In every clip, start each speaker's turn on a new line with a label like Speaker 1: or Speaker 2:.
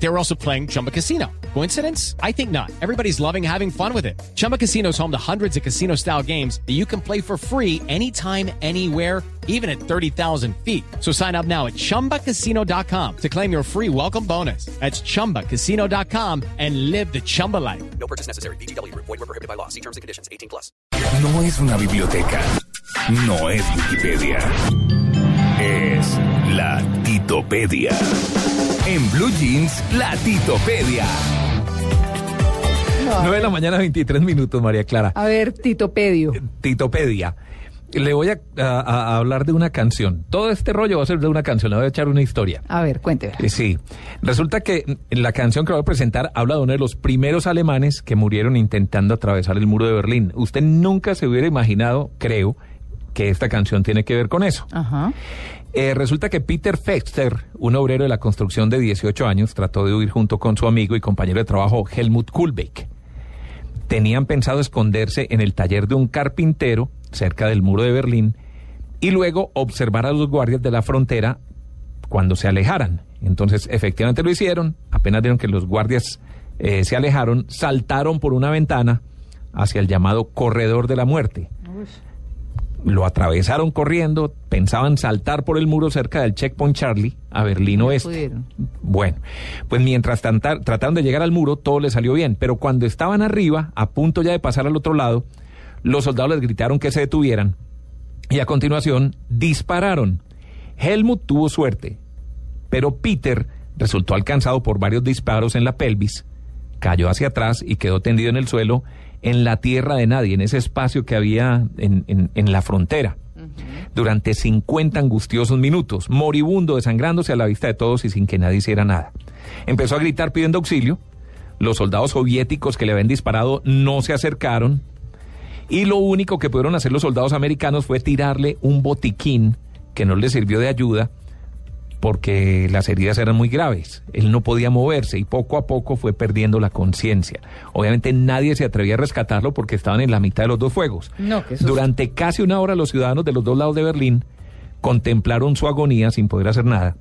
Speaker 1: They were also playing Chumba Casino. Coincidence? I think not. Everybody's loving having fun with it. Chumba Casino is home to hundreds of casino style games that you can play for free anytime, anywhere, even at 30,000 feet. So sign up now at chumbacasino.com to claim your free welcome bonus. That's chumbacasino.com and live the Chumba life.
Speaker 2: No purchase necessary. BGW. Void were prohibited by law. See terms and conditions. 18 plus.
Speaker 3: No es una biblioteca. No es Wikipedia. Es la Titopedia. En Blue Jeans, la Titopedia.
Speaker 4: 9 de la mañana, 23 minutos, María Clara.
Speaker 5: A ver, Titopedio.
Speaker 4: Titopedia. Le voy a, a- a hablar de una canción. Todo este rollo va a ser de una canción. Le voy a echar una historia.
Speaker 5: A ver, cuénteme.
Speaker 4: Eh, Sí. Resulta que la canción que voy a presentar habla de uno de los primeros alemanes que murieron intentando atravesar el muro de Berlín. Usted nunca se hubiera imaginado, creo, que esta canción tiene que ver con eso.
Speaker 5: Ajá.
Speaker 4: Eh, resulta que Peter Fexter, un obrero de la construcción de 18 años, trató de huir junto con su amigo y compañero de trabajo Helmut Kulbeck. Tenían pensado esconderse en el taller de un carpintero cerca del muro de Berlín y luego observar a los guardias de la frontera cuando se alejaran. Entonces, efectivamente lo hicieron. Apenas vieron que los guardias eh, se alejaron, saltaron por una ventana hacia el llamado corredor de la muerte lo atravesaron corriendo, pensaban saltar por el muro cerca del checkpoint Charlie a Berlín Oeste.
Speaker 5: pudieron.
Speaker 4: Bueno, pues mientras trataron de llegar al muro, todo les salió bien, pero cuando estaban arriba, a punto ya de pasar al otro lado, los soldados les gritaron que se detuvieran y a continuación dispararon. Helmut tuvo suerte, pero Peter resultó alcanzado por varios disparos en la pelvis, cayó hacia atrás y quedó tendido en el suelo en la tierra de nadie, en ese espacio que había en, en- en la frontera. Durante 50 angustiosos minutos, moribundo, desangrándose a la vista de todos y sin que nadie hiciera nada. Empezó a gritar pidiendo auxilio. Los soldados soviéticos que le habían disparado no se acercaron. Y lo único que pudieron hacer los soldados americanos fue tirarle un botiquín que no le sirvió de ayuda porque las heridas eran muy graves. Él no podía moverse y poco a poco fue perdiendo la conciencia. Obviamente nadie se atrevía a rescatarlo porque estaban en la mitad de los dos fuegos.
Speaker 5: No.
Speaker 4: Durante casi una hora los ciudadanos de los dos lados de Berlín contemplaron su agonía sin poder hacer nada,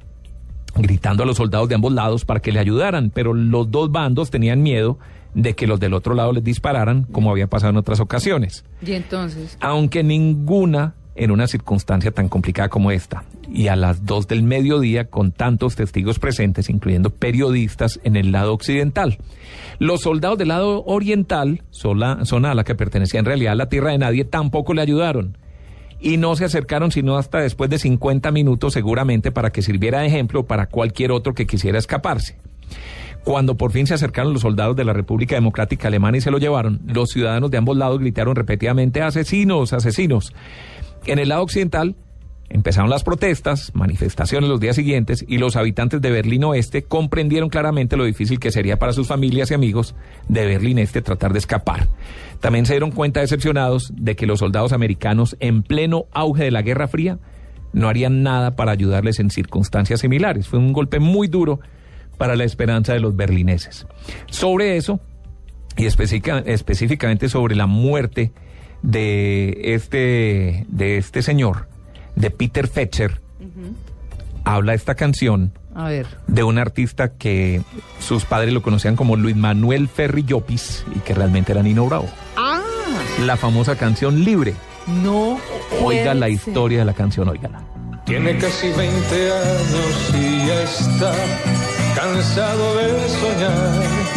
Speaker 4: gritando a los soldados de ambos lados para que le ayudaran, pero los dos bandos tenían miedo de que los del otro lado les dispararan, como había pasado en otras ocasiones
Speaker 5: Y entonces,
Speaker 4: aunque ninguna en una circunstancia tan complicada como esta. Y a las dos del mediodía, con tantos testigos presentes, incluyendo periodistas en el lado occidental. Los soldados del lado oriental, zona a la que pertenecía en realidad la tierra de nadie, tampoco le ayudaron. Y no se acercaron sino hasta después de 50 minutos seguramente para que sirviera de ejemplo para cualquier otro que quisiera escaparse. Cuando por fin se acercaron los soldados de la República Democrática Alemana y se lo llevaron, los ciudadanos de ambos lados gritaron repetidamente asesinos, asesinos. En el lado occidental empezaron las protestas, manifestaciones los días siguientes y los habitantes de Berlín Oeste comprendieron claramente lo difícil que sería para sus familias y amigos de Berlín Este tratar de escapar. También se dieron cuenta decepcionados de que los soldados americanos en pleno auge de la Guerra Fría no harían nada para ayudarles en circunstancias similares. Fue un golpe muy duro para la esperanza de los berlineses. Sobre eso, y específica- específicamente sobre la muerte de este, de este señor, de Peter Fetcher, habla esta canción
Speaker 5: a ver.
Speaker 4: de un artista que sus padres lo conocían como Luis Manuel Ferri Llopis y que realmente era Nino Bravo.
Speaker 5: Ah,
Speaker 4: La famosa canción Libre.
Speaker 5: no.
Speaker 4: Oiga la historia de la canción, óigala.
Speaker 6: Tiene casi 20 años y ya está cansado de soñar.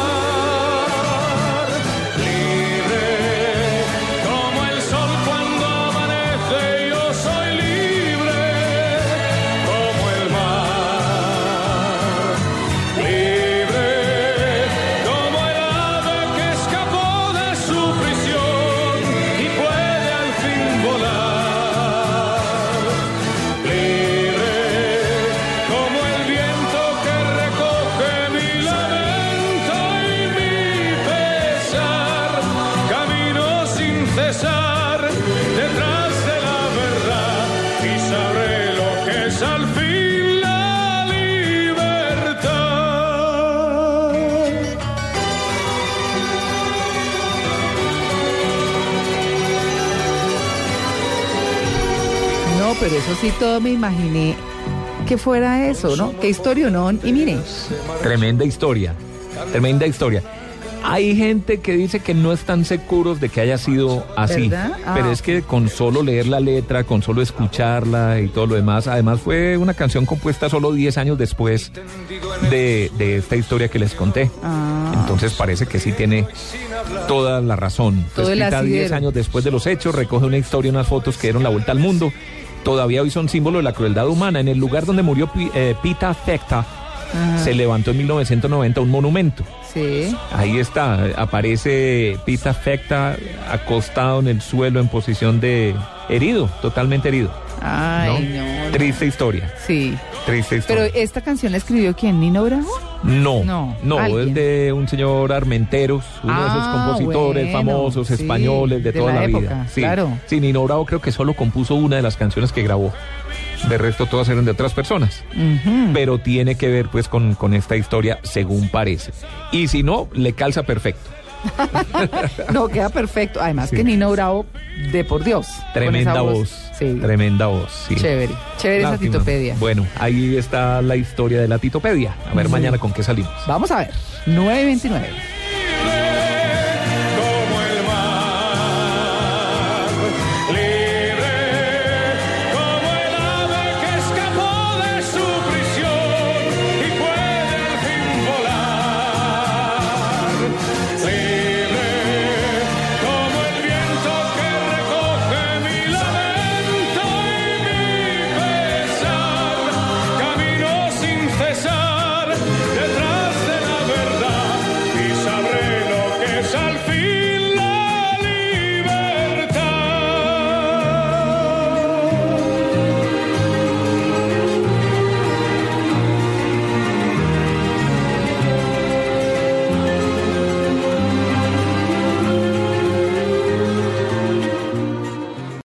Speaker 5: Pero eso sí todo me imaginé que fuera eso, ¿no? Qué historia, ¿no? Y mire,
Speaker 4: Tremenda historia, tremenda historia. Hay gente que dice que no están seguros de que haya sido así.
Speaker 5: Ah,
Speaker 4: pero es que con solo leer la letra, con solo escucharla y todo lo demás, además fue una canción compuesta solo 10 años después de, de esta historia que les conté.
Speaker 5: Ah.
Speaker 4: Entonces parece que sí tiene toda la razón.
Speaker 5: Todo
Speaker 4: escrita 10
Speaker 5: asidero.
Speaker 4: años después de los hechos, recoge una historia, unas fotos que dieron la vuelta al mundo. Todavía hoy son símbolo de la crueldad humana. En el lugar donde murió eh, Pita Fecta, se levantó en 1990 un monumento.
Speaker 5: sí.
Speaker 4: Ahí está, aparece Pita Fecta acostado en el suelo en posición de herido, totalmente herido.
Speaker 5: Ay,
Speaker 4: ¿no?
Speaker 5: no. no.
Speaker 4: Triste historia,
Speaker 5: Sí.
Speaker 4: triste
Speaker 5: Pero
Speaker 4: historia.
Speaker 5: esta canción la escribió quién, Nino Bravo?
Speaker 4: No,
Speaker 5: no,
Speaker 4: es de un señor Armenteros, uno de esos
Speaker 5: Ah,
Speaker 4: compositores
Speaker 5: bueno,
Speaker 4: famosos
Speaker 5: sí,
Speaker 4: españoles de,
Speaker 5: de
Speaker 4: toda
Speaker 5: la
Speaker 4: la,
Speaker 5: época,
Speaker 4: vida. Sí,
Speaker 5: claro.
Speaker 4: sí, Nino Bravo creo que solo compuso una de las canciones que grabó. De resto todas eran de otras personas. Pero tiene que ver pues con, con esta historia según parece. Y si no, le calza perfecto.
Speaker 5: No, queda perfecto. Además
Speaker 4: Sí.
Speaker 5: que Nino Bravo, de por Dios.
Speaker 4: Tremenda
Speaker 5: esa
Speaker 4: voz.
Speaker 5: Sí.
Speaker 4: Tremenda voz. sí.
Speaker 5: Chévere. Chévere esa
Speaker 4: Lástima.
Speaker 5: titopedia.
Speaker 4: Bueno, ahí está la historia de la titopedia. A ver mañana con qué salimos.
Speaker 5: Vamos a ver. 929.